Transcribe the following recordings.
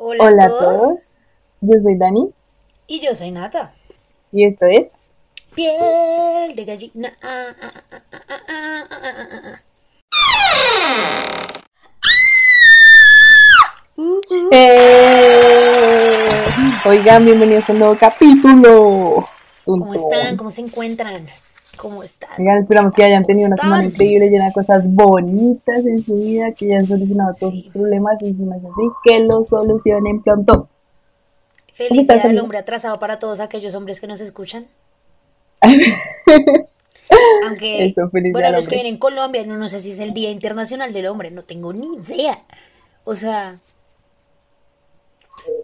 Hola, a todos. Yo soy Dani. Y yo soy Nata. Y esto es. Piel de gallina. ¡Eh! Oigan, bienvenidos a un nuevo capítulo. ¿Cómo están? ¿Cómo se encuentran? ¿Cómo están? Oigan, esperamos que hayan tenido una semana increíble, llena de cosas bonitas en su vida, que hayan solucionado todos sus problemas y así, que lo solucionen pronto. Feliz día del hombre atrasado para todos aquellos hombres que nos escuchan. Aunque, bueno, los que vienen en Colombia, no, no sé si es el Día Internacional del Hombre, no tengo ni idea. O sea,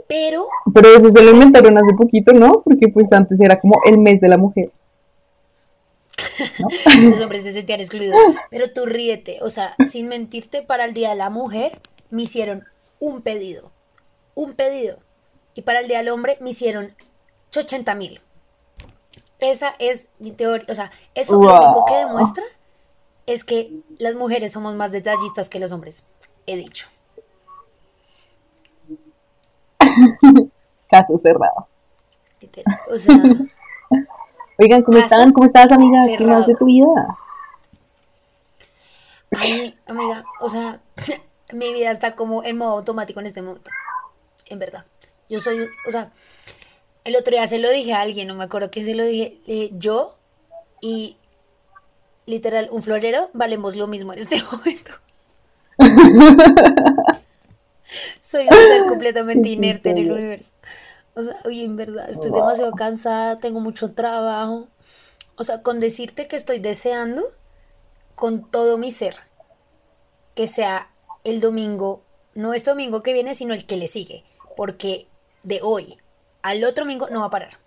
pero... Pero eso se lo inventaron hace poquito, ¿no? Porque pues antes era como el mes de la mujer. Los hombres se sentían excluidos. Pero tú ríete, o sea, sin mentirte, para el Día de la Mujer me hicieron un pedido. Un pedido. Y para el Día del Hombre me hicieron 80 mil. Esa es mi teoría. O sea, eso lo único que demuestra es que las mujeres somos más detallistas que los hombres. He dicho. Caso cerrado. O sea, Oigan, ¿cómo están? ¿Cómo estás, amiga? ¿Qué más de tu vida? Ay, amiga, o sea, mi vida está como en modo automático en este momento. En verdad. Yo soy, o sea, el otro día se lo dije a alguien, no me acuerdo quién se lo dije, yo y literal un florero valemos lo mismo en este momento. Soy un ser completamente inerte en el universo. O sea, oye, en verdad, estoy demasiado cansada, tengo mucho trabajo. O sea, con decirte que estoy deseando con todo mi ser que sea el domingo, no este domingo que viene, sino el que le sigue. Porque de hoy al otro domingo no va a parar.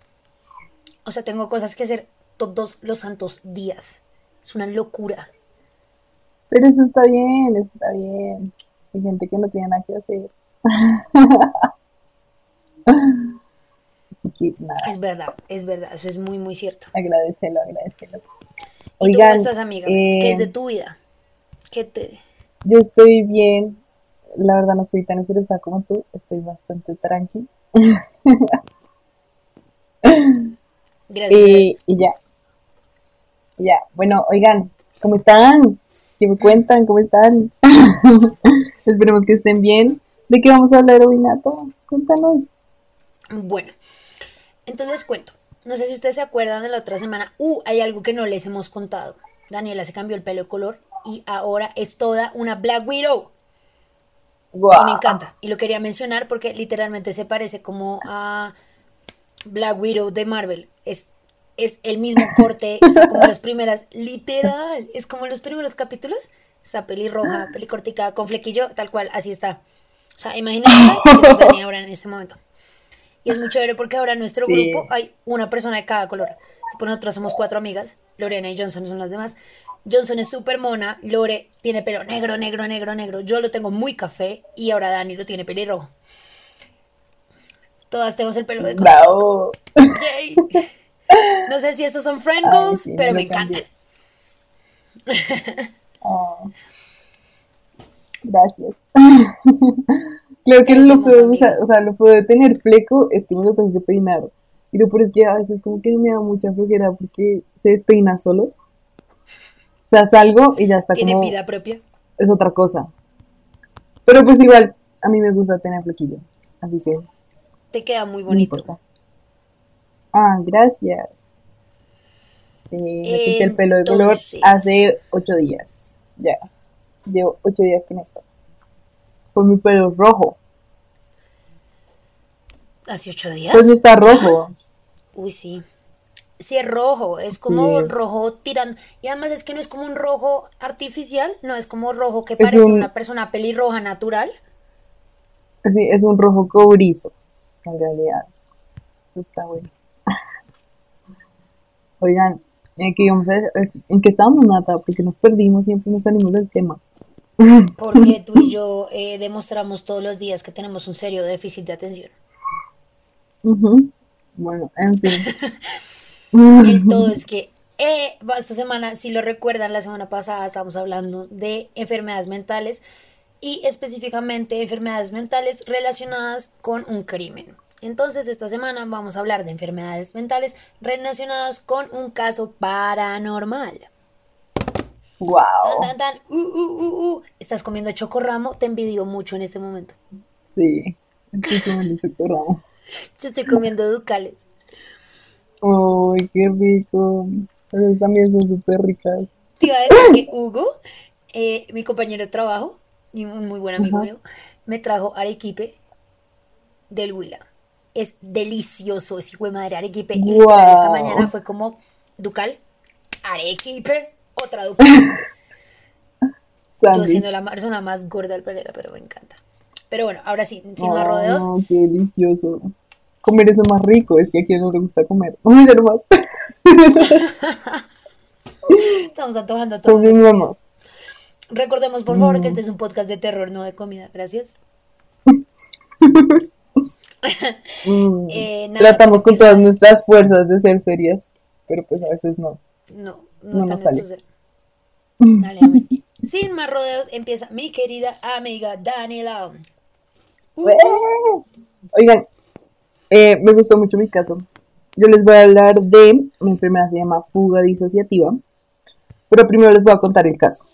O sea, tengo cosas que hacer todos los santos días. Es una locura. Pero eso está bien, eso está bien. Hay gente que no tiene nada que hacer. Es verdad, es verdad, eso es muy, muy cierto. Agradecelo, agradecelo. ¿Y tú cómo estás, amiga? ¿Qué es de eh, tu vida? ¿Qué te...? Yo estoy bien. La verdad no estoy tan estresada como tú. Estoy bastante tranqui. Gracias. Y, ya. ya. Bueno, oigan, ¿cómo están? ¿Qué me cuentan? ¿Cómo están? Esperemos que estén bien. ¿De qué vamos a hablar hoy, Nato? Cuéntanos. Bueno, entonces cuento. No sé si ustedes se acuerdan de la otra semana. Uh, hay algo que no les hemos contado. Daniela se cambió el pelo de color y ahora es toda una Black Widow. Y me encanta. Y lo quería mencionar porque literalmente se parece como a Black Widow de Marvel. Es, es el mismo corte, o sea, como las primeras. Literal. Es como los primeros capítulos. Esa pelirroja, pelicortica, con flequillo, tal cual, así está. O sea, imagínense que ahora en este momento. Y es muy chévere porque ahora en nuestro grupo hay una persona de cada color. Tipo, nosotros somos cuatro amigas, Lorena y Johnson son las demás. Johnson es súper mona, Lore tiene pelo negro, negro, negro, negro. Yo lo tengo muy café y ahora Dani lo tiene pelirrojo. Todas tenemos el pelo de color. No sé si esos son friend goals, pero me, encantan. Oh. Gracias. Creo que lo puedo, o sea, lo puedo tener fleco, es que me lo tengo que peinar. Pero por es que a veces como que me da mucha flojera porque se despeina solo. O sea, salgo y ya está ¿Tiene vida propia? Es otra cosa. Pero pues igual, a mí me gusta tener flequillo. Así que... Te queda muy bonito. ah, gracias. Sí, me quité el pelo de color hace ocho días. Ya. Llevo ocho días con esto con mi pelo rojo. ¿Hace ocho días? Pues está rojo. Uy, sí. Sí, es rojo, es como rojo tirando. Y además es que no es como un rojo artificial, no es como rojo que parece una persona pelirroja natural. Sí, es un rojo cobrizo, en realidad. Está bueno. Oigan, ¿en qué, ¿en qué estábamos, Nata? Porque nos perdimos, siempre nos salimos del tema. Porque tú y yo eh, demostramos todos los días que tenemos un serio déficit de atención. Bueno, en fin. y todo es que eh, esta semana, si lo recuerdan, la semana pasada estábamos hablando de enfermedades mentales y específicamente enfermedades mentales relacionadas con un crimen. Entonces, esta semana vamos a hablar de enfermedades mentales relacionadas con un caso paranormal. ¡Wow! Tan, tan, tan. Uh, uh, uh, uh. Estás comiendo chocorramo, te envidio mucho en este momento. Sí, estoy comiendo chocorramo. Yo estoy comiendo ducales. ¡Uy, qué rico! Esas también son súper ricas. Te iba a decir que Hugo, eh, mi compañero de trabajo y un muy buen amigo Ajá. mío, me trajo arequipe del Huila. Es delicioso ese hijo de madre arequipe. Y Guau. literal, esta mañana fue como ducal, arequipe, otra ducal. Yo siendo la persona más gorda del planeta, pero me encanta. Pero bueno, ahora sí, sin más rodeos, qué delicioso. Comer es lo más rico, es que a quien no le gusta comer. Uy, más. estamos antojando a todos. Continuemos. Recordemos, por favor, Mm. que este es un podcast de terror, no de comida. Gracias. Mm, Eh, nada, Tratamos pues con todas nuestras fuerzas de ser serias, pero pues a veces no. No, no, nos sale. ser. Dale. Sin más rodeos, empieza mi querida amiga Daniela. Uh, Oigan, eh, me gustó mucho mi caso. Yo les voy a hablar de mi enfermedad, se llama fuga disociativa, pero primero les voy a contar el caso.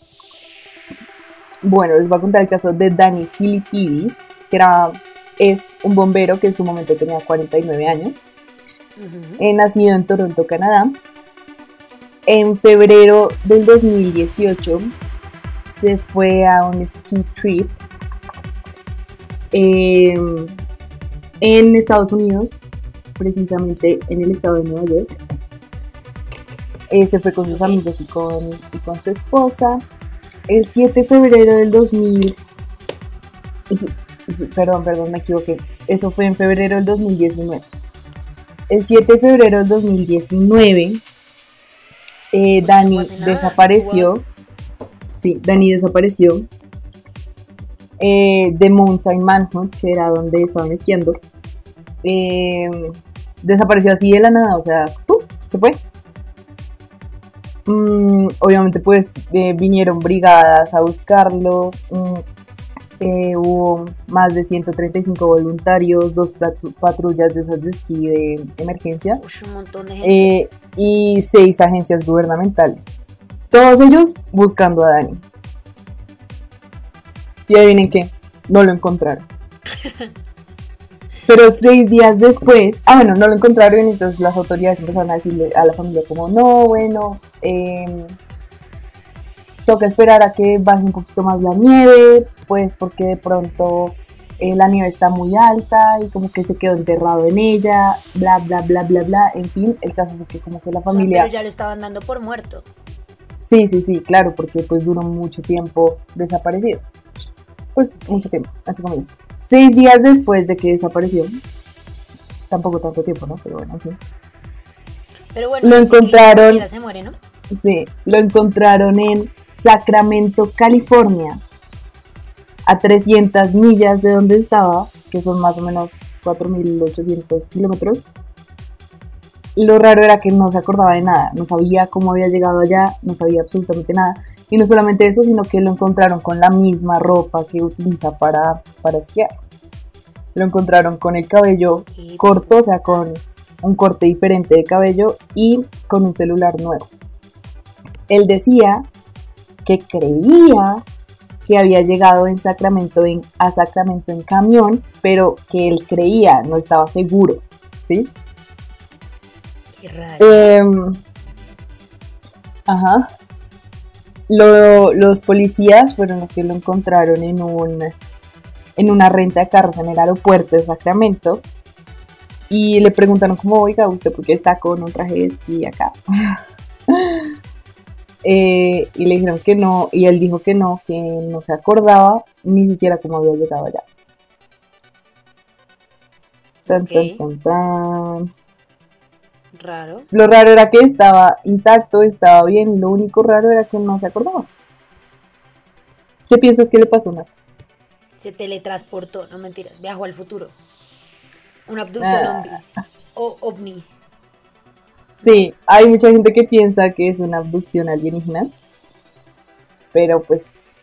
Bueno, les voy a contar el caso de Dani Filipidis, que era, es un bombero que en su momento tenía 49 años. eh, nacido en Toronto, Canadá. En febrero del 2018 se fue a un ski trip eh, en Estados Unidos, precisamente en el estado de Nueva York. Eh, se fue con sus amigos y con, y con su esposa. El 7 de febrero del 2000... es- es- Perdón, perdón, me equivoqué. Eso fue en febrero del 2019. El 7 de febrero del 2019, eh, Dani no hace nada, desapareció. Sí, Dani desapareció eh, de Mountain Manhunt, que era donde estaban esquiando. Eh, desapareció así de la nada, o sea, ¡pum! se fue. Mm, obviamente, pues eh, vinieron brigadas a buscarlo. mm, eh, hubo más de 135 voluntarios, dos patrullas de esas de esquí de emergencia Ush, un montón de gente. eh, y seis agencias gubernamentales. Todos ellos buscando a Dani. Y adivinen qué, no lo encontraron. Pero seis días después, ah bueno, no lo encontraron y entonces las autoridades empezaron a decirle a la familia como, no, bueno, eh, toca esperar a que baje un poquito más la nieve, pues porque de pronto eh, la nieve está muy alta y como que se quedó enterrado en ella, bla, bla, bla, bla, bla. En fin, el caso fue que como que la familia... pero ya lo estaban dando por muerto. Sí, sí, sí, claro, porque pues duró mucho tiempo desaparecido. Pues mucho tiempo, así como. Seis días después de que desapareció, tampoco tanto tiempo, ¿no? Pero bueno, en fin. Pero bueno, Lo que encontraron- se muere, ¿no? Sí, lo encontraron en Sacramento, California, a 300 millas de donde estaba, que son más o menos 4.800 kilómetros. Lo raro era que no se acordaba de nada, no sabía cómo había llegado allá, no sabía absolutamente nada. Y no solamente eso, sino que lo encontraron con la misma ropa que utiliza para, para esquiar. Lo encontraron con el cabello corto, o sea, con un corte diferente de cabello y con un celular nuevo. Él decía que creía que había llegado en Sacramento en, a Sacramento en camión, pero que él creía, no estaba seguro, ¿sí? Qué raro. Em, ajá. Lo- los policías fueron los que lo encontraron en un en una renta de carros en el aeropuerto de Sacramento y le preguntaron como, oiga, ¿usted por qué está con un traje de esquí acá? Eh, y le dijeron que no, y él dijo que no, que no se acordaba ni siquiera cómo había llegado allá. Tan, Ok. tan, tan, tan. Raro. Lo raro era que estaba intacto, estaba bien. Lo único raro era que no se acordaba. ¿Qué piensas que le pasó, Nat? Se teletransportó, no mentiras, viajó al futuro. Una abducción Ah. ovni. O ovni. Sí, hay mucha gente que piensa que es una abducción alienígena. Pero pues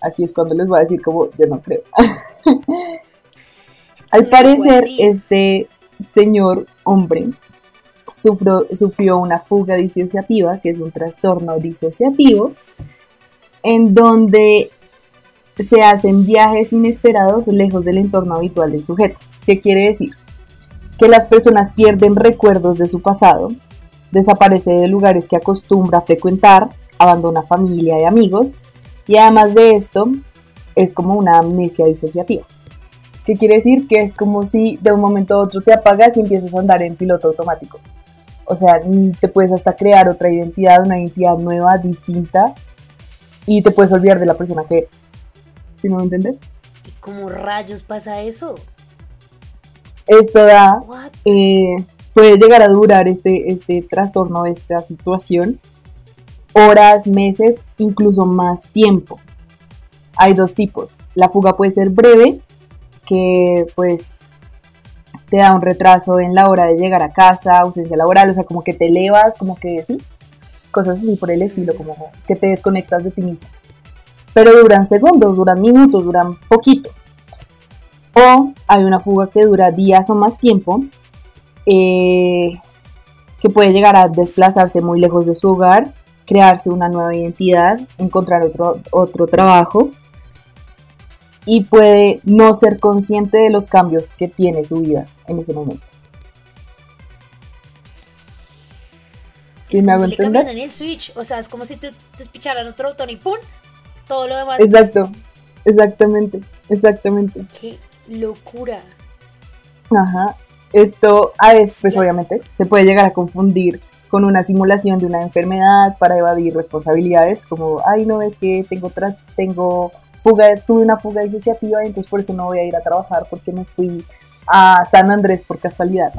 aquí es cuando les voy a decir como yo no creo. Al parecer, pues este señor hombre sufrió, sufrió una fuga disociativa, que es un trastorno disociativo, en donde se hacen viajes inesperados lejos del entorno habitual del sujeto. ¿Qué quiere decir? Que las personas pierden recuerdos de su pasado, desaparece de lugares que acostumbra a frecuentar, abandona familia y amigos, y además de esto, es como una amnesia disociativa. ¿Qué quiere decir? Que es como si de un momento a otro te apagas y empiezas a andar en piloto automático. O sea, te puedes hasta crear otra identidad, una identidad nueva, distinta, y te puedes olvidar de la persona que eres. ¿Sí me entiendes? ¿Y cómo rayos pasa eso? Esto da, eh, puede llegar a durar este, este trastorno, esta situación, horas, meses, incluso más tiempo. Hay dos tipos. La fuga puede ser breve, que pues te da un retraso en la hora de llegar a casa, ausencia laboral, o sea, como que te elevas, como que sí, cosas así por el estilo, como que te desconectas de ti mismo. Pero duran segundos, duran minutos, duran poquito. O hay una fuga que dura días o más tiempo, eh, que puede llegar a desplazarse muy lejos de su hogar, crearse una nueva identidad, encontrar otro, otro trabajo y puede no ser consciente de los cambios que tiene su vida en ese momento. ¿Sí Es me hago si entender? en el switch. O sea, es como si te, te espicharan otro botón y ¡pum! Todo lo demás. Exacto, exactamente, exactamente. ¡Qué locura! Ajá. Esto a veces, pues obviamente, se puede llegar a confundir con una simulación de una enfermedad para evadir responsabilidades, como, ay, no, es que tengo, tras, tengo fuga, tuve una fuga disociativa y entonces por eso no voy a ir a trabajar porque me fui a San Andrés por casualidad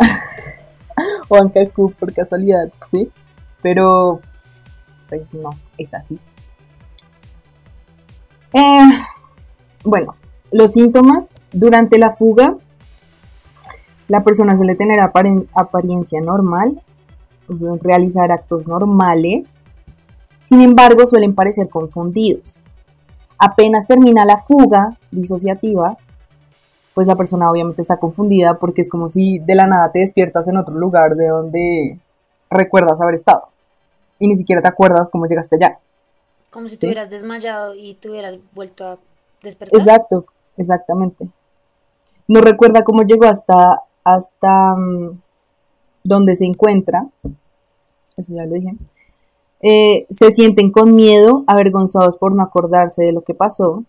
o a Cancún por casualidad, ¿sí? Pero, pues no, es así. Eh, bueno, los síntomas durante la fuga la persona suele tener apariencia normal, realizar actos normales, sin embargo suelen parecer confundidos. Apenas termina la fuga disociativa, pues la persona obviamente está confundida porque es como si de la nada te despiertas en otro lugar de donde recuerdas haber estado y ni siquiera te acuerdas cómo llegaste allá. Como si Sí. te hubieras desmayado y te hubieras vuelto a despertar. Exacto, exactamente. No recuerda cómo llegó hasta, hasta mm, donde se encuentra. Eso ya lo dije. Eh, se sienten con miedo, avergonzados por no acordarse de lo que pasó.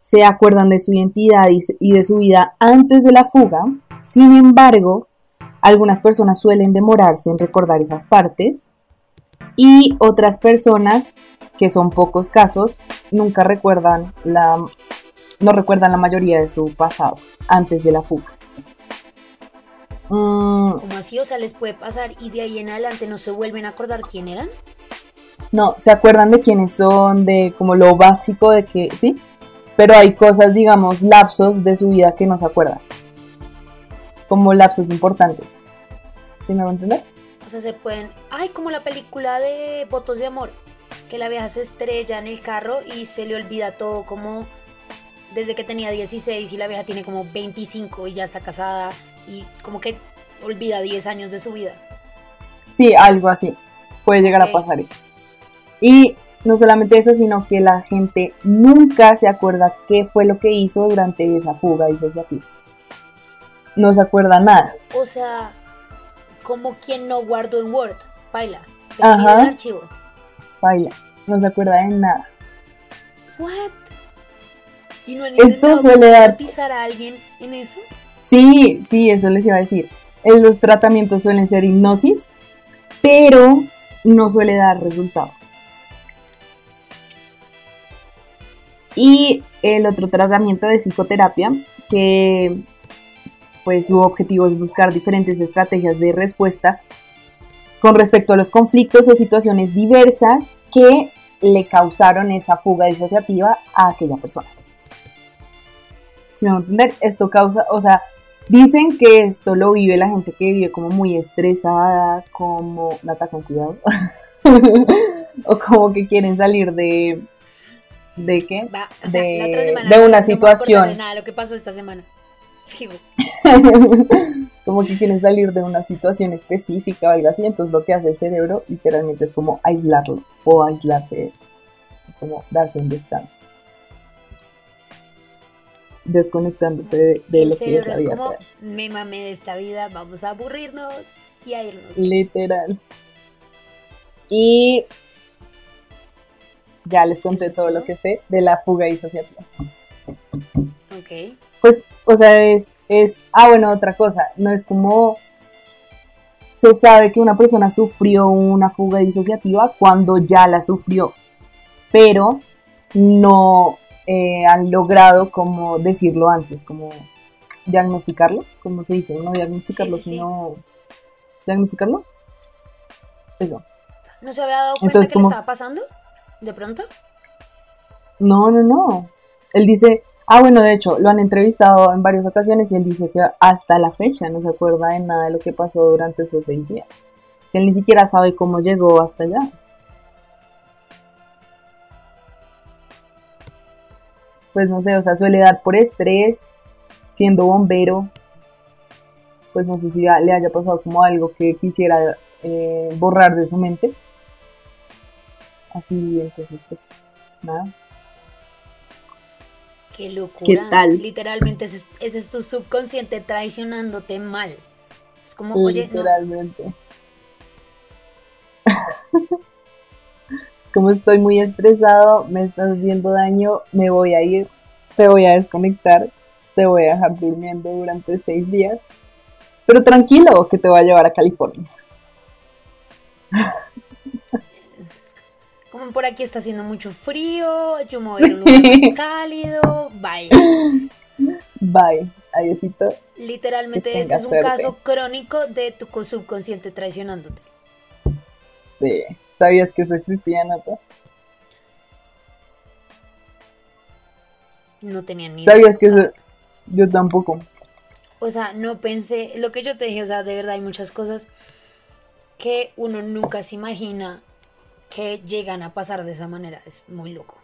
Se acuerdan de su identidad y, de su vida antes de la fuga. Sin embargo, algunas personas suelen demorarse en recordar esas partes. Y otras personas, que son pocos casos, nunca recuerdan la, no recuerdan la mayoría de su pasado antes de la fuga. Mm, ¿Cómo así? O sea, les puede pasar y de ahí en adelante no se vuelven a acordar quién eran. no, se acuerdan de quiénes son, de como lo básico de que, sí, pero hay cosas, digamos, lapsos de su vida que no se acuerdan. Como lapsos importantes. ¿Sí me hago entender? O sea, se pueden. Ay, como la película de Votos de Amor. Que la vieja se estrella en el carro y se le olvida todo como desde que tenía 16 y la vieja tiene como 25 y ya está casada y como que olvida 10 años de su vida. Sí, algo así. Puede llegar a pasar eso. Y no solamente eso, sino que la gente nunca se acuerda qué fue lo que hizo durante esa fuga disociativa. No se acuerda nada. O sea, como quien no guardó en Word. Baila. Ajá. el archivo. Baila. No se acuerda de nada. What? ¿Y no han Esto suele dar- a alguien en eso? Sí, sí, eso les iba a decir. Eh, Los tratamientos suelen ser hipnosis, pero no suele dar resultado. Y el otro tratamiento de psicoterapia, que pues su objetivo es buscar diferentes estrategias de respuesta con respecto a los conflictos o situaciones diversas que le causaron esa fuga disociativa a aquella persona. Si me a entender, esto causa, o sea, dicen que esto lo vive la gente que vive como muy estresada, como, Nata, con cuidado, o como que quieren salir de, ¿De qué? Va, o sea, de, la otra semana de una situación. de nada lo que pasó esta semana. Como que quieren salir de una situación específica o algo así, entonces lo que hace el cerebro literalmente es como aislarlo o aislarse, como darse un descanso. Desconectándose de, lo que es la es vida como, real. me mamé de esta vida, vamos a aburrirnos y a irnos. Literal. Y ya les conté ¿Eso es todo lo que sé de la fuga disociativa. Ok. Pues, o sea, es, es, ah, bueno, otra cosa, no es como, se sabe que una persona sufrió una fuga disociativa cuando ya la sufrió, pero no eh, han logrado como decirlo antes, como diagnosticarlo, como se dice, no diagnosticarlo, Sí, sí, sí. sino diagnosticarlo. Eso. ¿No se había dado cuenta Entonces, que estaba pasando? ¿De pronto? No, no, no. Él dice, ah, bueno, de hecho, lo han entrevistado en varias ocasiones y él dice que hasta la fecha no se acuerda de nada de lo que pasó durante esos seis días. Que él ni siquiera sabe cómo llegó hasta allá. Pues no sé, o sea, suele dar por estrés, siendo bombero. Pues no sé si le haya pasado como algo que quisiera eh, borrar de su mente. Así, entonces, pues, nada. Qué locura. ¿Qué tal? Literalmente ese es, es tu subconsciente traicionándote mal. Es como, oye, no, Literalmente. Como estoy muy estresado, me estás haciendo daño, me voy a ir, te voy a desconectar, te voy a dejar durmiendo durante seis días. Pero tranquilo, que te voy a llevar a California. como por aquí está haciendo mucho frío, yo me voy a ir a un lugar más cálido, bye. Bye, adiósito. Literalmente este es un suerte. caso crónico de tu co- subconsciente traicionándote. Sí, ¿sabías que eso existía, Nata? No tenía ni ¿Sabías que eso? Yo tampoco. O sea, no pensé, lo que yo te dije, o sea, de verdad hay muchas cosas que uno nunca se imagina que llegan a pasar de esa manera. Es muy loco.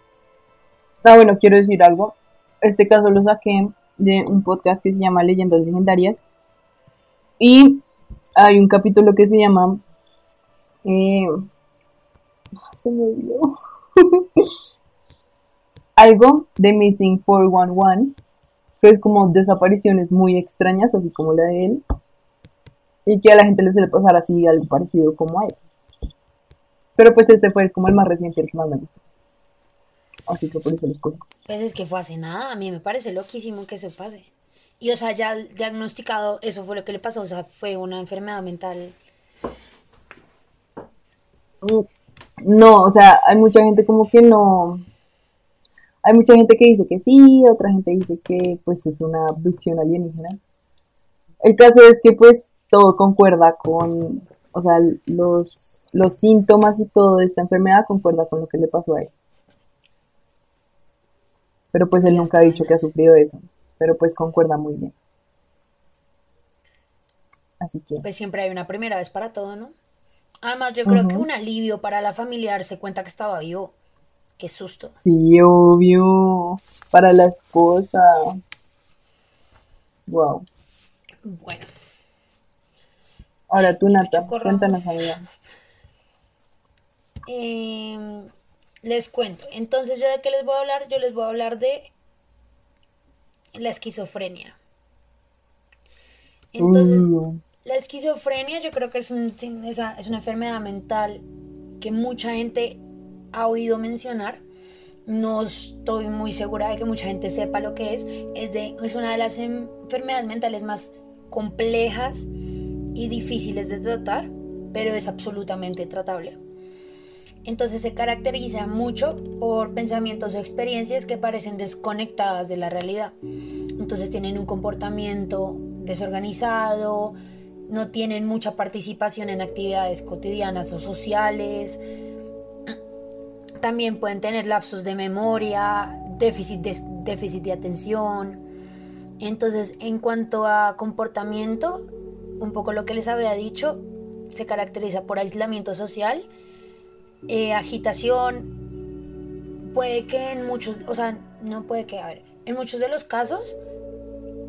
Ah, bueno, quiero decir algo. Este caso lo saqué de un podcast que se llama Leyendas Legendarias. Y hay un capítulo que se llama. eh, se me olvidó. Algo de Missing 411, que es como desapariciones muy extrañas, así como la de él. Y que a la gente le suele pasar así algo parecido como a él. Pero pues este fue como el más reciente, el que más me gustó. Así que por eso lo escogí. Pues es que fue hace nada, a mí me parece loquísimo que eso pase. Y o sea, ya diagnosticado, eso fue lo que le pasó, o sea, fue una enfermedad mental. No, o sea, hay mucha gente como que no. Hay mucha gente que dice que sí, otra gente dice que pues es una abducción alienígena. El caso es que pues todo concuerda con, o sea, los, los síntomas y todo de esta enfermedad concuerda con lo que le pasó a él. Pero pues él nunca ha dicho que ha sufrido eso, pero pues concuerda muy bien. Así que, Pues siempre hay una primera vez para todo, ¿no? Además, yo creo que un alivio para la familia darse cuenta que estaba vivo. Qué susto. sí, obvio, para la esposa. Wow. Bueno, Ahora tú, Nata, cuéntanos, amiga. em, les cuento. Entonces, ¿yo de qué les voy a hablar? Yo les voy a hablar de la esquizofrenia. Entonces, Uh, La esquizofrenia yo creo que es, un, es una enfermedad mental que mucha gente ha oído mencionar. No estoy muy segura de que mucha gente sepa lo que es. Es, de, es una de las enfermedades mentales más complejas y difíciles de tratar, pero es absolutamente tratable. Entonces se caracteriza mucho por pensamientos o experiencias que parecen desconectadas de la realidad. Entonces tienen un comportamiento desorganizado, no tienen mucha participación en actividades cotidianas o sociales. También pueden tener lapsos de memoria, déficit de, déficit de atención. Entonces, en cuanto a comportamiento, un poco lo que les había dicho, se caracteriza por aislamiento social, eh, agitación, puede que en muchos, o sea, no puede que, a ver, en muchos de los casos,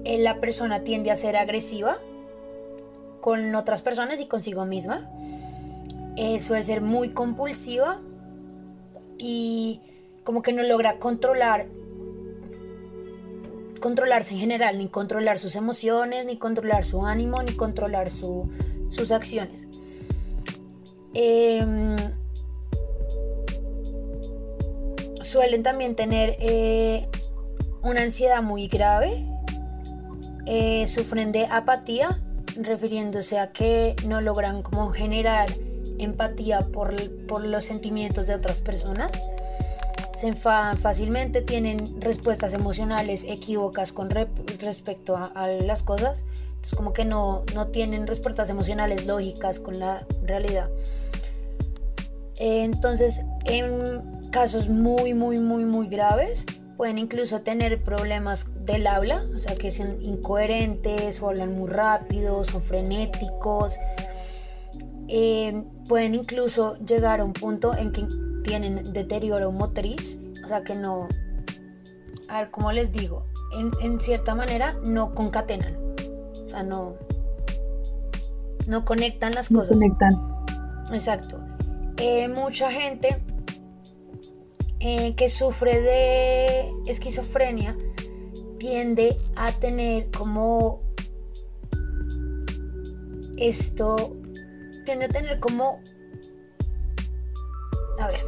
eh, la persona tiende a ser agresiva con otras personas y consigo misma. Eh, suele ser muy compulsiva y como que no logra controlar controlarse en general, ni controlar sus emociones, ni controlar su ánimo, ni controlar sus acciones. Em, suelen también tener eh, una ansiedad muy grave, eh, sufren de apatía, refiriéndose a que no logran como generar empatía por, los sentimientos de otras personas se enfadan fácilmente, tienen respuestas emocionales equívocas con respecto a, las cosas, entonces como que no, no tienen respuestas emocionales lógicas con la realidad. Entonces, en casos muy, muy, muy, muy graves, pueden incluso tener problemas del habla, o sea, que son incoherentes o hablan muy rápido, son frenéticos. Eh, pueden incluso llegar a un punto en que tienen deterioro motriz, o sea, que no, a ver, ¿cómo les digo? En, en cierta manera no concatenan, o sea, no, no conectan las no cosas. Conectan. Exacto. Eh, mucha gente eh, que sufre de esquizofrenia tiende a tener como esto, tiende a tener como, a ver,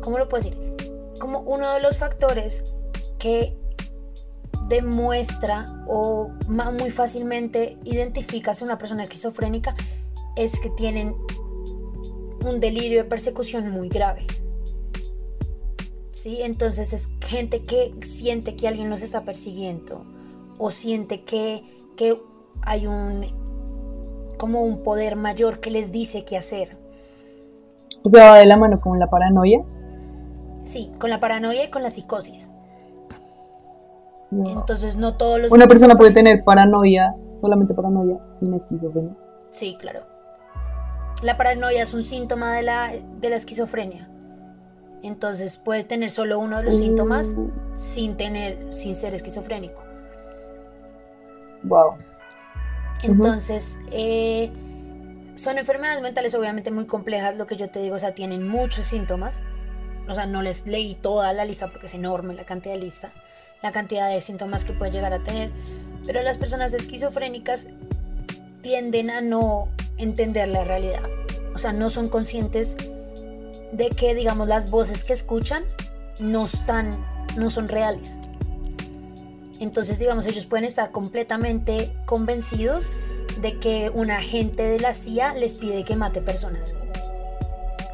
¿cómo lo puedo decir? Como uno de los factores que demuestra o muy fácilmente identificas a una persona esquizofrénica es que tienen un delirio de persecución muy grave. ¿Sí? Entonces es gente que siente que alguien los está persiguiendo o siente que, que hay un como un poder mayor que les dice qué hacer. O sea, va de la mano con la paranoia. Sí, con la paranoia y con la psicosis. Entonces no todos los... Una persona puede tener paranoia, solamente paranoia, sin esquizofrenia. Sí, claro. La paranoia es un síntoma de la, de la esquizofrenia. Entonces puedes tener solo uno de los síntomas mm. sin tener, sin ser esquizofrénico. Wow. Entonces, eh, son enfermedades mentales obviamente muy complejas, lo que yo te digo, o sea, tienen muchos síntomas. O sea, no les leí toda la lista porque es enorme la cantidad de lista, la cantidad de síntomas que puede llegar a tener. Pero las personas esquizofrénicas tienden a no entender la realidad. O sea, no son conscientes de que, digamos, las voces que escuchan no están, no son reales. Entonces, digamos, ellos pueden estar completamente convencidos de que un agente de la CIA les pide que mate personas.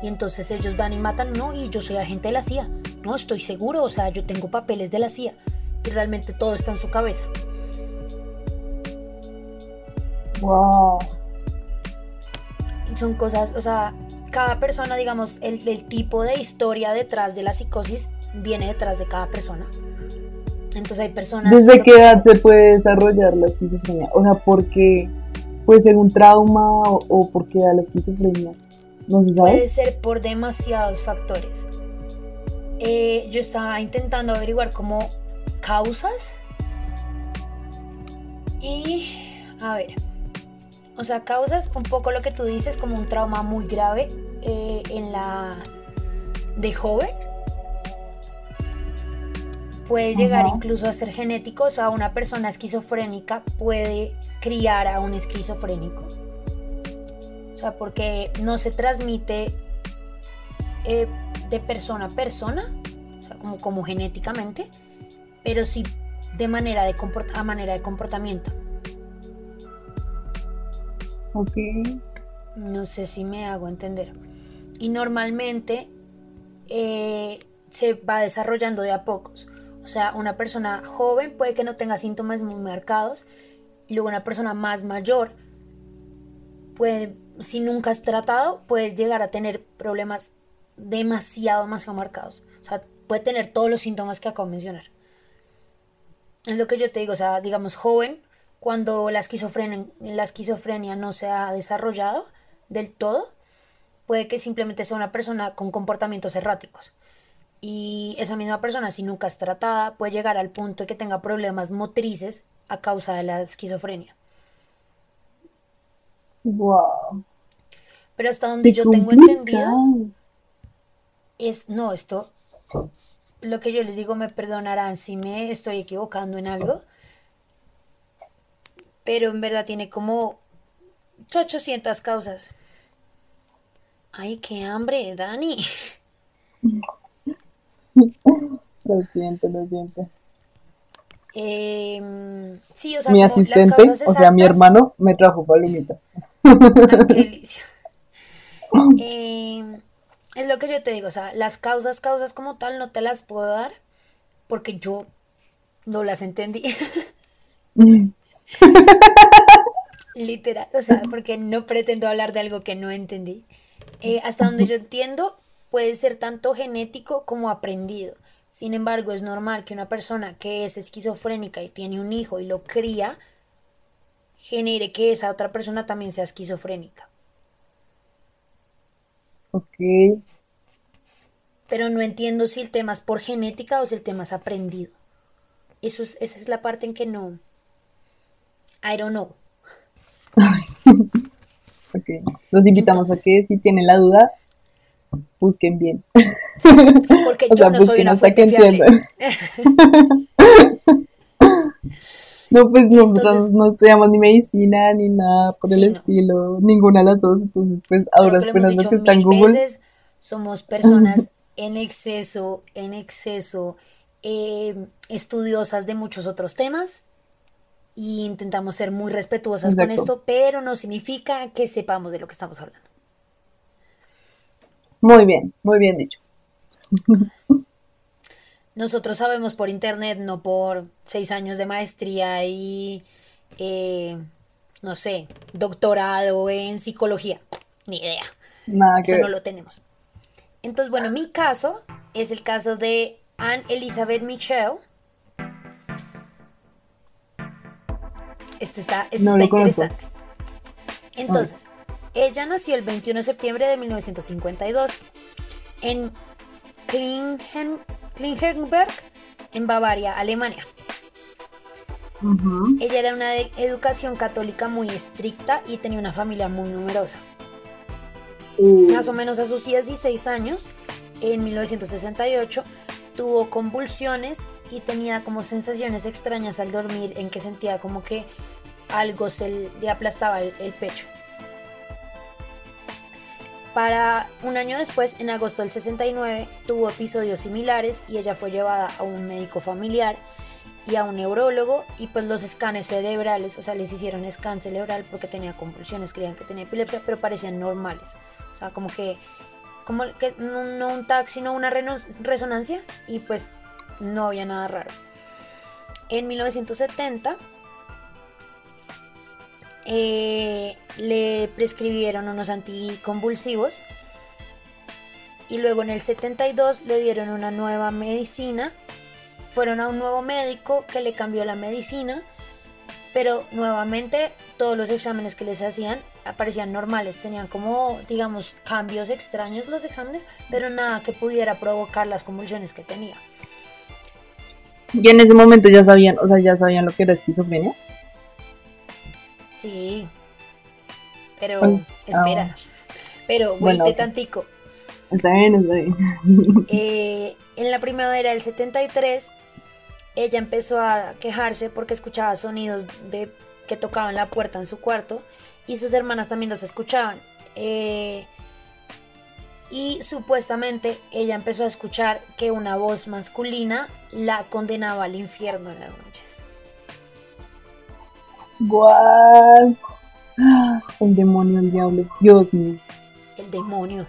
Y entonces ellos van y matan, no, y yo soy agente de la CIA. No, estoy seguro, o sea, yo tengo papeles de la CIA. Y realmente todo está en su cabeza. Wow. Y son cosas, o sea, cada persona, digamos, el, el tipo de historia detrás de la psicosis viene detrás de cada persona. Entonces hay personas... ¿Desde qué edad se puede desarrollar la esquizofrenia? O sea, porque puede ser un trauma o, por qué da la esquizofrenia. No se sabe. Puede ser por demasiados factores. Eh, yo estaba intentando averiguar como causas. Y, a ver, o sea, causas un poco lo que tú dices, como un trauma muy grave eh, en la de joven puede llegar incluso a ser genético, o sea, una persona esquizofrénica puede criar a un esquizofrénico. O sea, porque no se transmite eh, de persona a persona, o sea, como, como genéticamente, pero sí de manera de a manera de comportamiento. Ok. No sé si me hago entender. Y normalmente eh, se va desarrollando de a pocos. O sea, una persona joven puede que no tenga síntomas muy marcados y luego una persona más mayor puede, si nunca has tratado, puede llegar a tener problemas demasiado, marcados. O sea, puede tener todos los síntomas que acabo de mencionar. Es lo que yo te digo, o sea, digamos joven, cuando la esquizofrenia, la esquizofrenia no se ha desarrollado del todo, puede que simplemente sea una persona con comportamientos erráticos Y esa misma persona, si nunca es tratada, puede llegar al punto de que tenga problemas motrices a causa de la esquizofrenia. Wow. Pero hasta donde yo tengo entendido, es, no, esto, lo que yo les digo, me perdonarán si me estoy equivocando en algo, pero en verdad tiene como 800 causas. Ay, qué hambre, Dani. Lo siento, lo siento. Em, sí, o sea, mi asistente, o sea, mi hermano, me trajo palomitas. Ay, qué delicia. Em, es lo que yo te digo, o sea, las causas, causas como tal, no te las puedo dar porque yo no las entendí. Literal, o sea, porque no pretendo hablar de algo que no entendí. Eh, hasta donde yo entiendo, puede ser tanto genético como aprendido. Sin embargo, es normal que una persona que es esquizofrénica y tiene un hijo y lo cría, genere que esa otra persona también sea esquizofrénica. Ok. Pero no entiendo si el tema es por genética o si el tema es aprendido. Eso es, esa es la parte en que no. I don't know. Ok. Los invitamos a que si tienen la duda, busquen bien. Porque O yo sea, no soy busquen una hasta que entiendan. No, pues nosotros Entonces- no estudiamos ni medicina ni nada por el no. estilo, ninguna de las dos, entonces pues a Creo duras que lo que está en Google. veces, somos personas en exceso, en exceso, eh, estudiosas de muchos otros temas y intentamos ser muy respetuosas con esto, pero no significa que sepamos de lo que estamos hablando. Muy bien, muy bien dicho. Nosotros sabemos por internet, no por seis años de maestría y, eh, no sé, doctorado en psicología. Ni idea. Nada que Eso no ver. lo tenemos. Entonces, bueno, mi caso es el caso de Anne Elizabeth Michelle. Este está, este No está interesante. Entonces, ella nació el 21 de septiembre de 1952 en Klingen, Klingenberg, en Bavaria, Alemania. Ella era una de educación católica muy estricta y tenía una familia muy numerosa. Uh, Más o menos a sus 16 años, en 1968, tuvo convulsiones y tenía como sensaciones extrañas al dormir en que sentía como que algo se le aplastaba el, pecho. Para un año después, en agosto del 69, tuvo episodios similares y ella fue llevada a un médico familiar y a un neurólogo y pues los escanes cerebrales, o sea, les hicieron scan cerebral porque tenía convulsiones, creían que tenía epilepsia, pero parecían normales. O sea, como que, como que no, un TAC, sino una resonancia y pues no había nada raro. En 1970 eh, le prescribieron unos anticonvulsivos y luego en el 72 le dieron una nueva medicina. Fueron a un nuevo médico que le cambió la medicina, pero nuevamente todos los exámenes que les hacían aparecían normales, tenían como, digamos, cambios extraños los exámenes, pero nada que pudiera provocar las convulsiones que tenía. Y en ese momento ya sabían, o sea, ya sabían lo que era esquizofrenia. Sí, pero Ay, espera, pero Bueno, wait ok. tantico. Está bien, está bien. Eh, en la primavera del 73, ella empezó a quejarse porque escuchaba sonidos de que tocaban la puerta en su cuarto y sus hermanas también los escuchaban. Eh, y supuestamente ella empezó a escuchar que una voz masculina la condenaba al infierno en las noches. What? El demonio, el diablo, Dios mío. el demonio.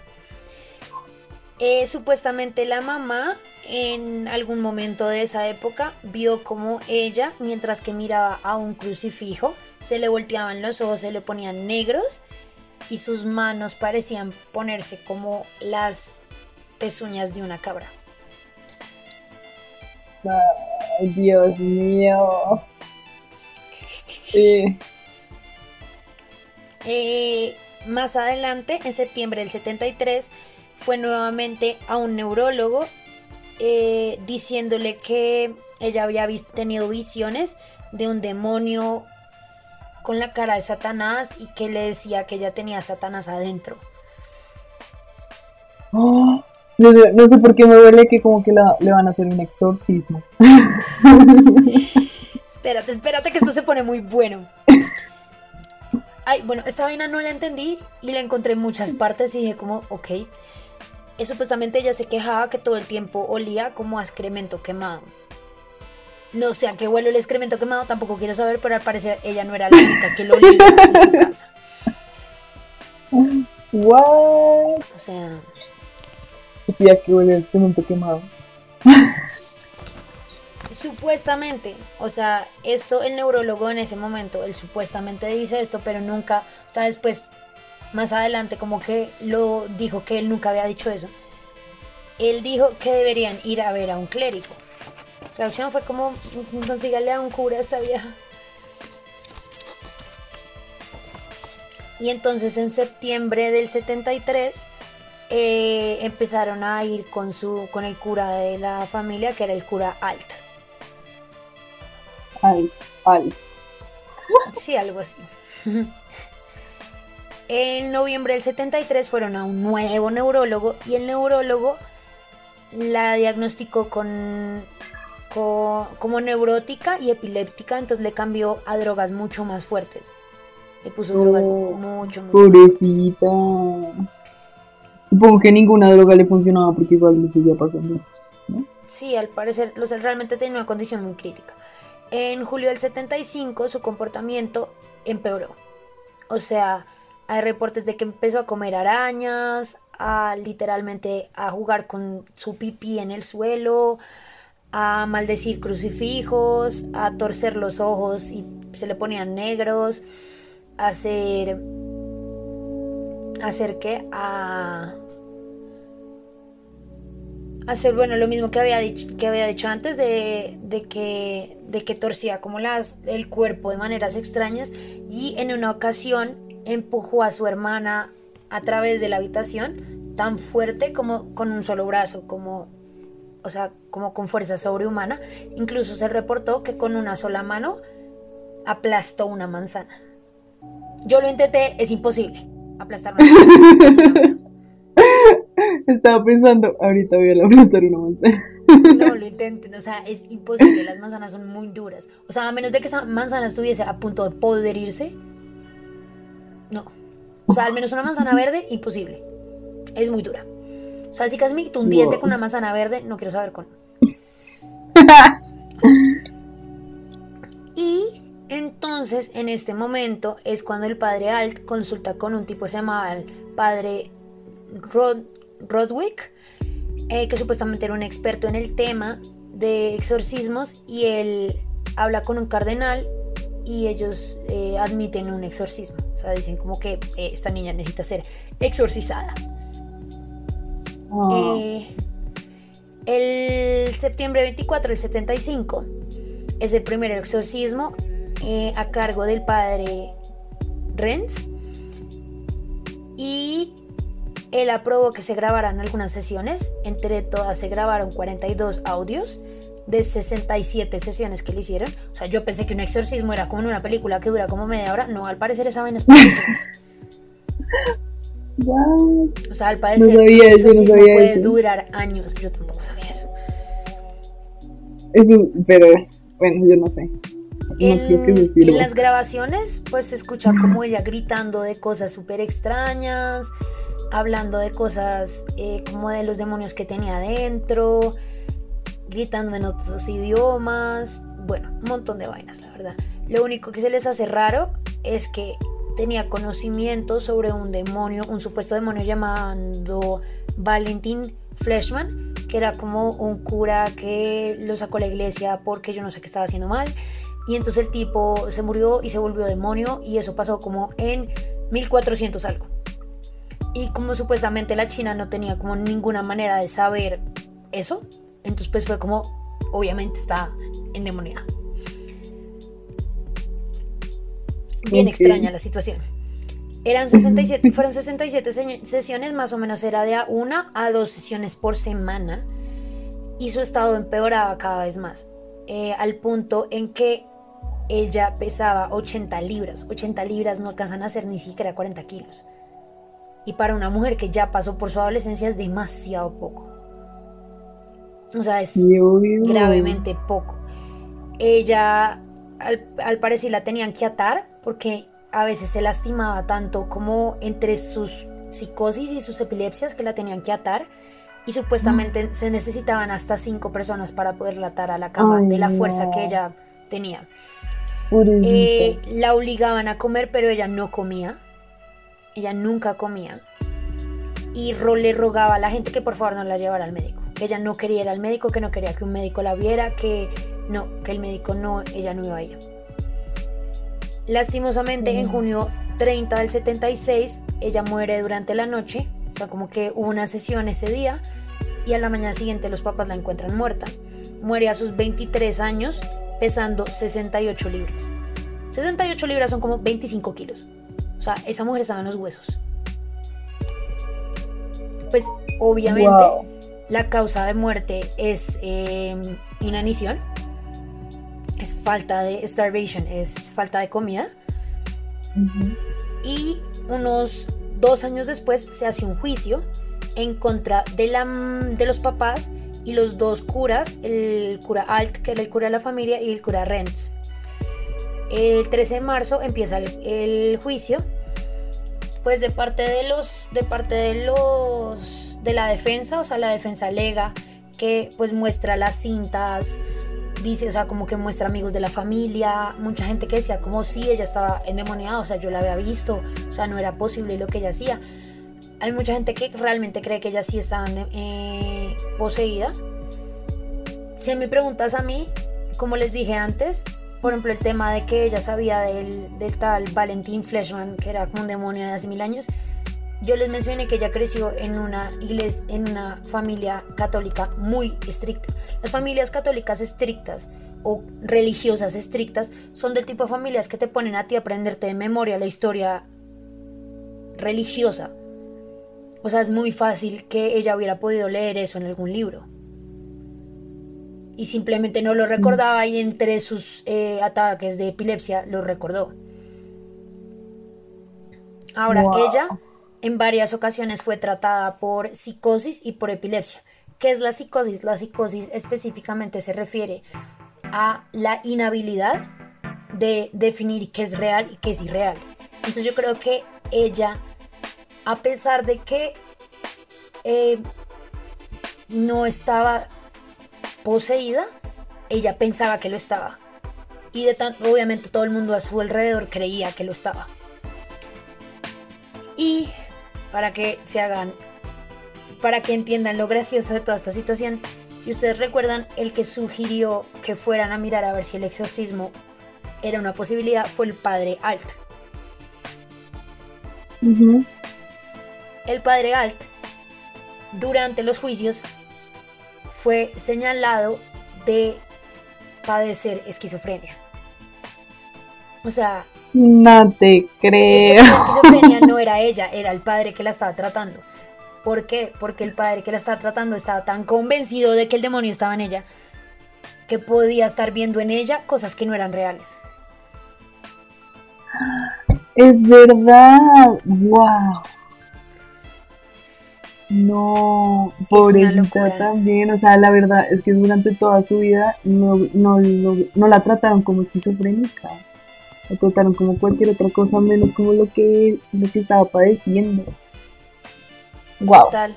Eh, supuestamente la mamá en algún momento de esa época vio como ella, mientras que miraba a un crucifijo, se le volteaban los ojos, se le ponían negros y sus manos parecían ponerse como las pezuñas de una cabra. Ay, Dios mío. Sí. Eh, más adelante, en septiembre del 73, fue nuevamente a un neurólogo eh, diciéndole que ella había tenido visiones de un demonio con la cara de Satanás y que le decía que ella tenía Satanás adentro. Oh, no, sé por qué me duele que como que le van a hacer un exorcismo. espérate, espérate que esto se pone muy bueno. Ay, bueno, esta vaina no la entendí y la encontré en muchas partes y dije como, ok. Y supuestamente ella se quejaba que todo el tiempo olía como a excremento quemado. No sé a qué huele el excremento quemado, tampoco quiero saber, pero al parecer ella no era la única que lo olía en su casa. What? O sea. Sí, a qué huele el excremento quemado. Supuestamente, o sea, esto el neurólogo en ese momento, él supuestamente dice esto, pero nunca, o sea, después, más adelante, como que lo dijo que él nunca había dicho eso. Él dijo que deberían ir a ver a un clérigo. La opción fue como, consígale a un cura a esta vieja. Y entonces en septiembre del 73 eh, empezaron a ir con, su, con el cura de la familia, que era el cura Alt. Alt. Sí, algo así. En noviembre del 73 fueron a un nuevo neurólogo y el neurólogo la diagnosticó con como neurótica y epiléptica, entonces le cambió a drogas mucho más fuertes. Le puso drogas oh, mucho, mucho Pobrecita. Supongo que ninguna droga le funcionaba porque igual le seguía pasando. Sí, al parecer, los, realmente tenía una condición muy crítica. En julio del 75 su comportamiento empeoró. O sea, hay reportes de que empezó a comer arañas, a literalmente a jugar con su pipí en el suelo, a maldecir crucifijos, a torcer los ojos y se le ponían negros, a hacer... hacer qué? A hacer bueno lo mismo que había dicho, que había dicho antes de, de, que, de que torcía como el cuerpo de maneras extrañas y en una ocasión empujó a su hermana a través de la habitación tan fuerte como con un solo brazo como o sea, como con fuerza sobrehumana. Incluso se reportó que con una sola mano aplastó una manzana. Yo lo intenté, es imposible aplastar una manzana. Estaba pensando, ahorita voy a aplastar una manzana. No, lo intenten, o sea, es imposible, las manzanas son muy duras. O sea, a menos de que esa manzana estuviese a punto de poder irse, no. O sea, al menos una manzana verde, imposible. Es muy dura. O sea, si casi me quito un diente con una manzana verde, no quiero saber con. y entonces, en este momento, es cuando el padre Alt consulta con un tipo que se llama el padre Rodwick, eh, que supuestamente era un experto en el tema de exorcismos, y él habla con un cardenal y ellos eh, admiten un exorcismo. O sea, dicen como que eh, esta niña necesita ser exorcizada. Eh, el septiembre 24 del 75 es el primer exorcismo a cargo del padre Renz y él aprobó que se grabaran algunas sesiones, entre todas se grabaron 42 audios de 67 sesiones que le hicieron. O sea, yo pensé que un exorcismo era como en una película que dura como media hora. No, al parecer esa vaina es O sea, al parecer no sabía eso, no sabía puede durar años. Yo tampoco sabía eso. Es pero es, bueno, yo no sé. en, las grabaciones, pues se escucha como ella gritando de cosas súper extrañas, hablando de cosas eh, como de los demonios que tenía adentro, gritando en otros idiomas, bueno, un montón de vainas, la verdad. Lo único que se les hace raro es que tenía conocimiento sobre un demonio, un supuesto demonio llamado Valentín Fleshman, que era como un cura que lo sacó a la iglesia porque yo no sé qué estaba haciendo mal. Y entonces el tipo se murió y se volvió demonio y eso pasó como en 1400 algo. Y como supuestamente la China no tenía como ninguna manera de saber eso, entonces pues fue como, obviamente está endemoniada. Bien extraña la situación. Eran 67, fueron 67 sesiones, más o menos era de a una a dos sesiones por semana. y su estado empeoraba cada vez más, eh, al punto en que ella pesaba 80 libras. 80 libras no alcanzan a ser ni siquiera 40 kilos. Y para una mujer que ya pasó por su adolescencia es demasiado poco. O sea, es gravemente poco. Ella, al, al, parecer, la tenían que atar porque a veces se lastimaba tanto como entre sus psicosis y sus epilepsias que la tenían que atar. Y supuestamente mm. se necesitaban hasta cinco personas para poderla atar a la cama de la fuerza que ella tenía. Eh, la obligaban a comer, pero ella no comía. Ella nunca comía. Y le rogaba a la gente que por favor no la llevara al médico. Que ella no quería ir al médico, que no quería que un médico la viera, que no, que el médico no, ella no iba a ir. Lastimosamente, en junio 30 del 76, ella muere durante la noche. O sea, como que hubo una sesión ese día. Y a la mañana siguiente los papás la encuentran muerta. Muere a sus 23 años pesando 68 libras. 68 libras son como 25 kilos. O sea, esa mujer estaba en los huesos. Pues obviamente la causa de muerte es em, inanición, es falta de starvation, es falta de comida. Y unos dos años después se hace un juicio en contra de, la, de los papás y los dos curas, el cura Alt, que era el cura de la familia, y el cura Renz. El 13 de marzo empieza el, juicio, pues de parte de los, de parte de los, de la defensa, o sea, la defensa alega que pues muestra las cintas, dice, o sea, como que muestra amigos de la familia, mucha gente que decía como si ella estaba endemoniada, o sea, yo la había visto, o sea, no era posible lo que ella hacía. Hay mucha gente que realmente cree que ella sí estaba eh, poseída. Si me preguntas a mí, como les dije antes, por ejemplo, el tema de que ella sabía del, tal Valentín Fleshman, que era como un demonio de hace mil años, yo les mencioné que ella creció en una iglesia, en una familia católica muy estricta. Las familias católicas estrictas o religiosas estrictas son del tipo de familias que te ponen a ti a aprenderte de memoria la historia religiosa. O sea, es muy fácil que ella hubiera podido leer eso en algún libro. Y simplemente no lo recordaba y entre sus eh, ataques de epilepsia lo recordó. Ahora, ella en varias ocasiones fue tratada por psicosis y por epilepsia. ¿Qué es la psicosis? La psicosis específicamente se refiere a la inhabilidad de definir qué es real y qué es irreal. Entonces yo creo que ella a pesar de que eh, no estaba poseída, ella pensaba que lo estaba. Y de tanto, obviamente todo el mundo a su alrededor creía que lo estaba. Y para que se hagan, para que entiendan lo gracioso de toda esta situación, si ustedes recuerdan, el que sugirió que fueran a mirar a ver si el exorcismo era una posibilidad fue el padre Alt el padre Alt, durante los juicios, fue señalado de padecer esquizofrenia. O sea... No te creo. La esquizofrenia no era ella, era el padre que la estaba tratando. ¿Por qué? Porque el padre que la estaba tratando estaba tan convencido de que el demonio estaba en ella que podía estar viendo en ella cosas que no eran reales. Es verdad, wow. No, pobrecita también, o sea, la verdad es que durante toda su vida no, no, no, la trataron como esquizofrénica, la trataron como cualquier otra cosa menos como lo que, lo que estaba padeciendo. Wow. Total.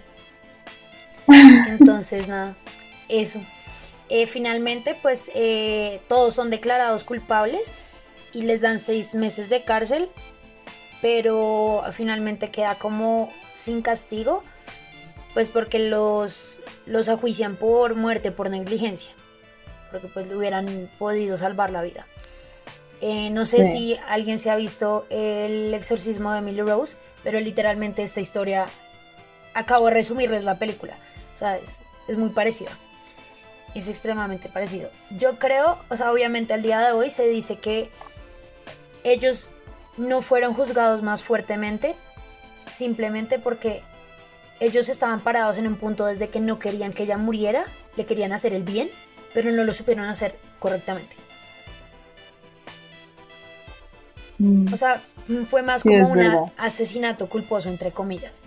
Entonces, nada, eso. Eh, finalmente, pues eh, todos son declarados culpables y les dan seis meses de cárcel, pero finalmente queda como sin castigo pues porque los, los ajuician por muerte, por negligencia, porque pues le hubieran podido salvar la vida. Eh, no sé si alguien se ha visto el exorcismo de Emily Rose, pero literalmente esta historia, acabo de resumirles la película, o sea, es, es muy parecida. Es extremadamente parecido. Yo creo, o sea, obviamente al día de hoy se dice que ellos no fueron juzgados más fuertemente, simplemente porque ellos estaban parados en un punto desde que no querían que ella muriera, le querían hacer el bien, pero no lo supieron hacer correctamente. Mm. O sea, fue más Sí, como un asesinato culposo, entre comillas.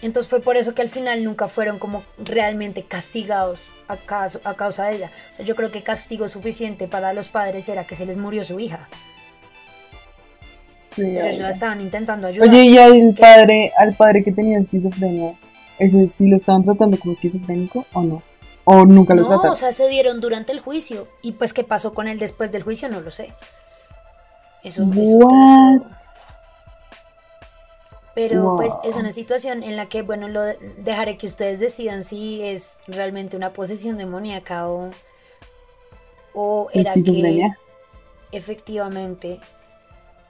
Entonces fue por eso que al final nunca fueron como realmente castigados a, caso- a causa de ella. O sea, yo creo que castigo suficiente para los padres era que se les murió su hija. Sí, Pero ellos la estaban intentando ayudar. Oye, y al padre, al padre que tenía esquizofrenia, ¿ese sí lo estaban tratando como esquizofrénico o no? ¿O nunca lo no, trataron? o sea, se dieron durante el juicio. Y pues qué pasó con él después del juicio, no lo sé. Eso, eso Pero Wow. pues es una situación en la que, bueno, lo de- dejaré que ustedes decidan si es realmente una posesión demoníaca o, o era que efectivamente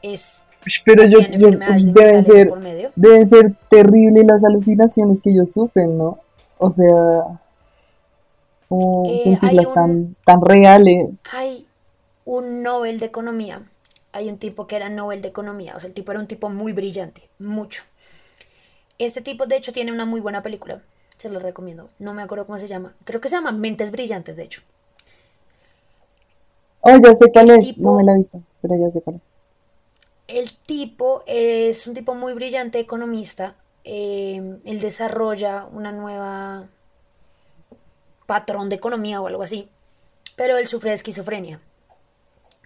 es Pero yo, deben ser, deben ser terribles las alucinaciones que ellos sufren, ¿no? O sea, Eh, sentirlas un- tan, tan reales. Hay un Nobel de Economía. Hay un tipo que era Nobel de Economía. O sea, el tipo era un tipo muy brillante. Mucho. Este tipo, de hecho, tiene una muy buena película. Se lo recomiendo. No me acuerdo cómo se llama. Creo que se llama Mentes Brillantes, de hecho. Oh, ya sé cuál el es, tipo- no me la he visto, pero ya sé cuál es. El tipo es un tipo muy brillante economista. eh, él desarrolla una nueva patrón de economía o algo así. Pero él sufre de esquizofrenia.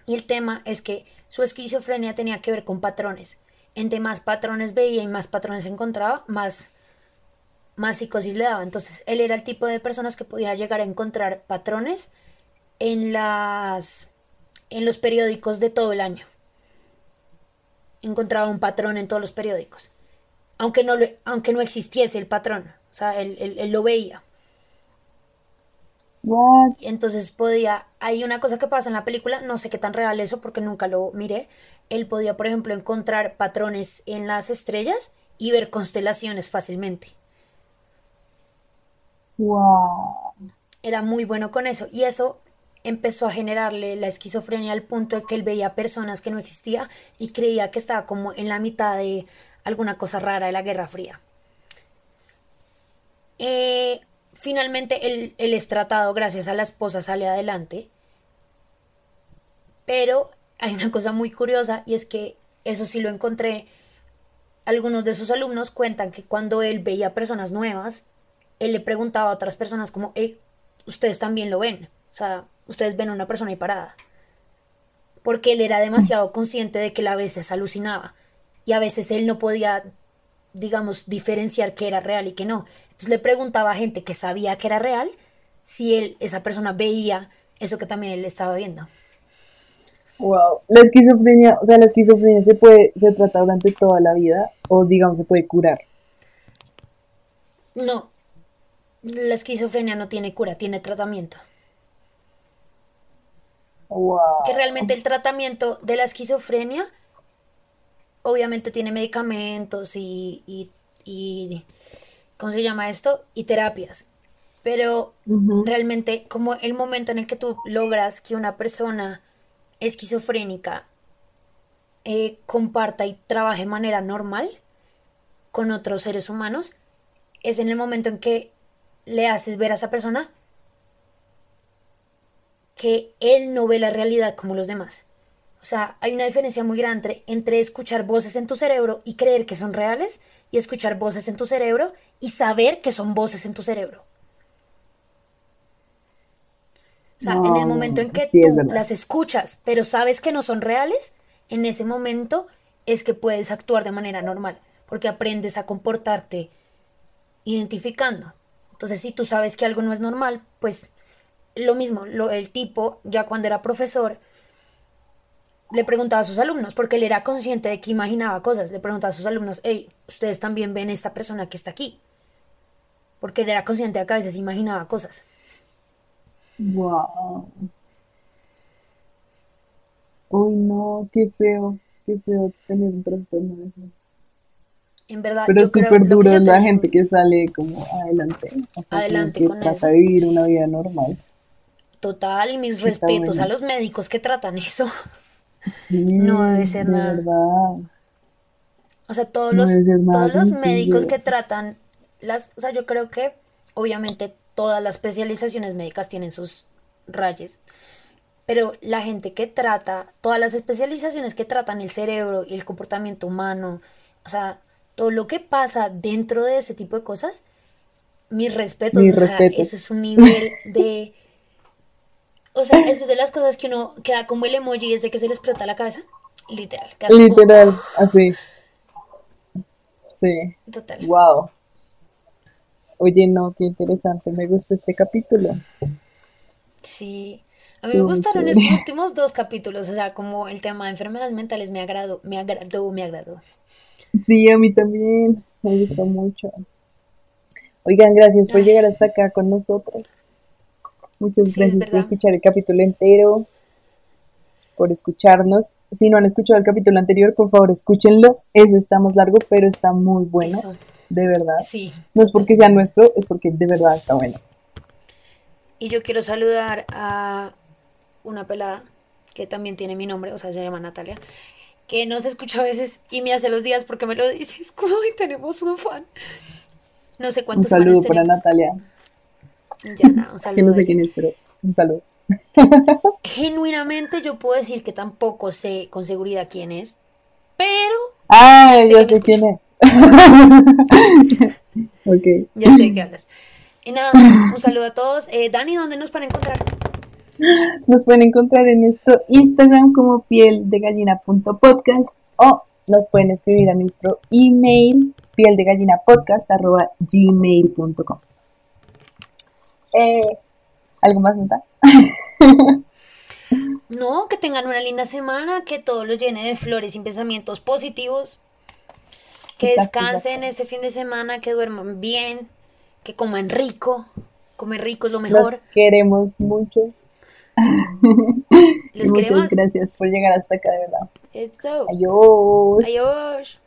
Y el tema es que su esquizofrenia tenía que ver con patrones. Entre más patrones veía y más patrones encontraba, más, más psicosis le daba. Entonces, él era el tipo de personas que podía llegar a encontrar patrones en las en los periódicos de todo el año. Encontraba un patrón en todos los periódicos. Aunque no, lo- aunque no existiese el patrón. O sea, él, él- él lo veía. What? Entonces podía, hay una cosa que pasa en la película, no sé qué tan real eso porque nunca lo miré. Él podía, por ejemplo, encontrar patrones en las estrellas y ver constelaciones fácilmente. Wow. Era muy bueno con eso y eso empezó a generarle la esquizofrenia al punto de que él veía personas que no existía y creía que estaba como en la mitad de alguna cosa rara de la Guerra Fría. Eh, finalmente él, él es tratado gracias a la esposa, sale adelante. Pero hay una cosa muy curiosa y es que eso sí lo encontré. Algunos de sus alumnos cuentan que cuando él veía personas nuevas, él le preguntaba a otras personas como, "Ey, ustedes también lo ven. O sea, ustedes ven a una persona ahí parada. Porque él era demasiado consciente de que él a veces alucinaba. Y a veces él no podía, digamos, diferenciar qué era real y qué no. Entonces le preguntaba a gente que sabía que era real si él, esa persona veía eso que también él estaba viendo. Wow. La esquizofrenia, o sea, la esquizofrenia se puede, se trata durante toda la vida o digamos se puede curar. No, la esquizofrenia no tiene cura, tiene tratamiento. Wow. que realmente el tratamiento de la esquizofrenia obviamente tiene medicamentos y, y, y- ¿cómo se llama esto? Y terapias. Pero realmente como el momento en el que tú logras que una persona esquizofrénica eh, comparta y trabaje de manera normal con otros seres humanos, es en el momento en que le haces ver a esa persona que él no ve la realidad como los demás. O sea, hay una diferencia muy grande entre escuchar voces en tu cerebro y creer que son reales y escuchar voces en tu cerebro y saber que son voces en tu cerebro. O sea, en el momento en que sí, tú las escuchas, pero sabes que no son reales, en ese momento es que puedes actuar de manera normal, porque aprendes a comportarte identificando. Entonces, si tú sabes que algo no es normal, pues lo mismo, lo- el tipo, ya cuando era profesor, le preguntaba a sus alumnos, porque él era consciente de que imaginaba cosas, le preguntaba a sus alumnos, hey, ustedes también ven esta persona que está aquí, porque él era consciente de que a veces imaginaba cosas. Wow. Uy, no, qué feo, qué feo tener un trastorno de esos. En verdad, Pero es súper duro la digo, gente que sale como adelante, o sea, Adelante que con trata eso. de vivir una vida normal. Total, y mis Está respetos a los médicos que tratan eso. Sí, No debe ser de nada. verdad. O sea, todos los, todos los médicos que tratan las, o sea, yo creo que obviamente todas las especializaciones médicas tienen sus rayes, pero la gente que trata, todas las especializaciones que tratan el cerebro y el comportamiento humano, o sea, todo lo que pasa dentro de ese tipo de cosas, mis respetos, mis o sea, eso es un nivel de... O sea, eso es de las cosas que uno queda como el emoji desde que se le explota la cabeza. Literal. Literal, así. Sí. Total. Wow. Oye, no, qué interesante, me gusta este capítulo. Sí, a mí me gustaron estos últimos dos capítulos, o sea, como el tema de enfermedades mentales me agradó, me agradó, me agradó. Sí, a mí también, me gustó mucho. Oigan, gracias por llegar hasta acá con nosotros. Muchas gracias por escuchar el capítulo entero, por escucharnos. Si no han escuchado el capítulo anterior, por favor, escúchenlo. Ese está más largo, pero está muy bueno de verdad. Sí. No es porque sea nuestro, es porque de verdad está bueno. Y yo quiero saludar a una pelada que también tiene mi nombre, o sea, se llama Natalia, que no se escucha a veces y me hace los días porque me lo dices, y tenemos un fan. No sé cuántos Un saludo para Natalia. Ya nada, un saludo. que no sé quién es, pero un saludo. Genuinamente yo puedo decir que tampoco sé con seguridad quién es, pero... Ah, yo sé quién es. ok. Ya sé qué hablas. Y nada, un saludo a todos. Eh, Dani, ¿dónde nos pueden encontrar? Nos pueden encontrar en nuestro Instagram como piel de gallina.podcast o nos pueden escribir a nuestro email piel de gallina podcast gmail.com. Eh, ¿Algo más, Nata? no, que tengan una linda semana, que todo lo llene de flores y pensamientos positivos. Que descansen ese fin de semana, que duerman bien, que coman rico. Comer rico es lo mejor. Los queremos mucho. Muchas gracias por llegar hasta acá, de verdad. Eso. Adiós. Adiós.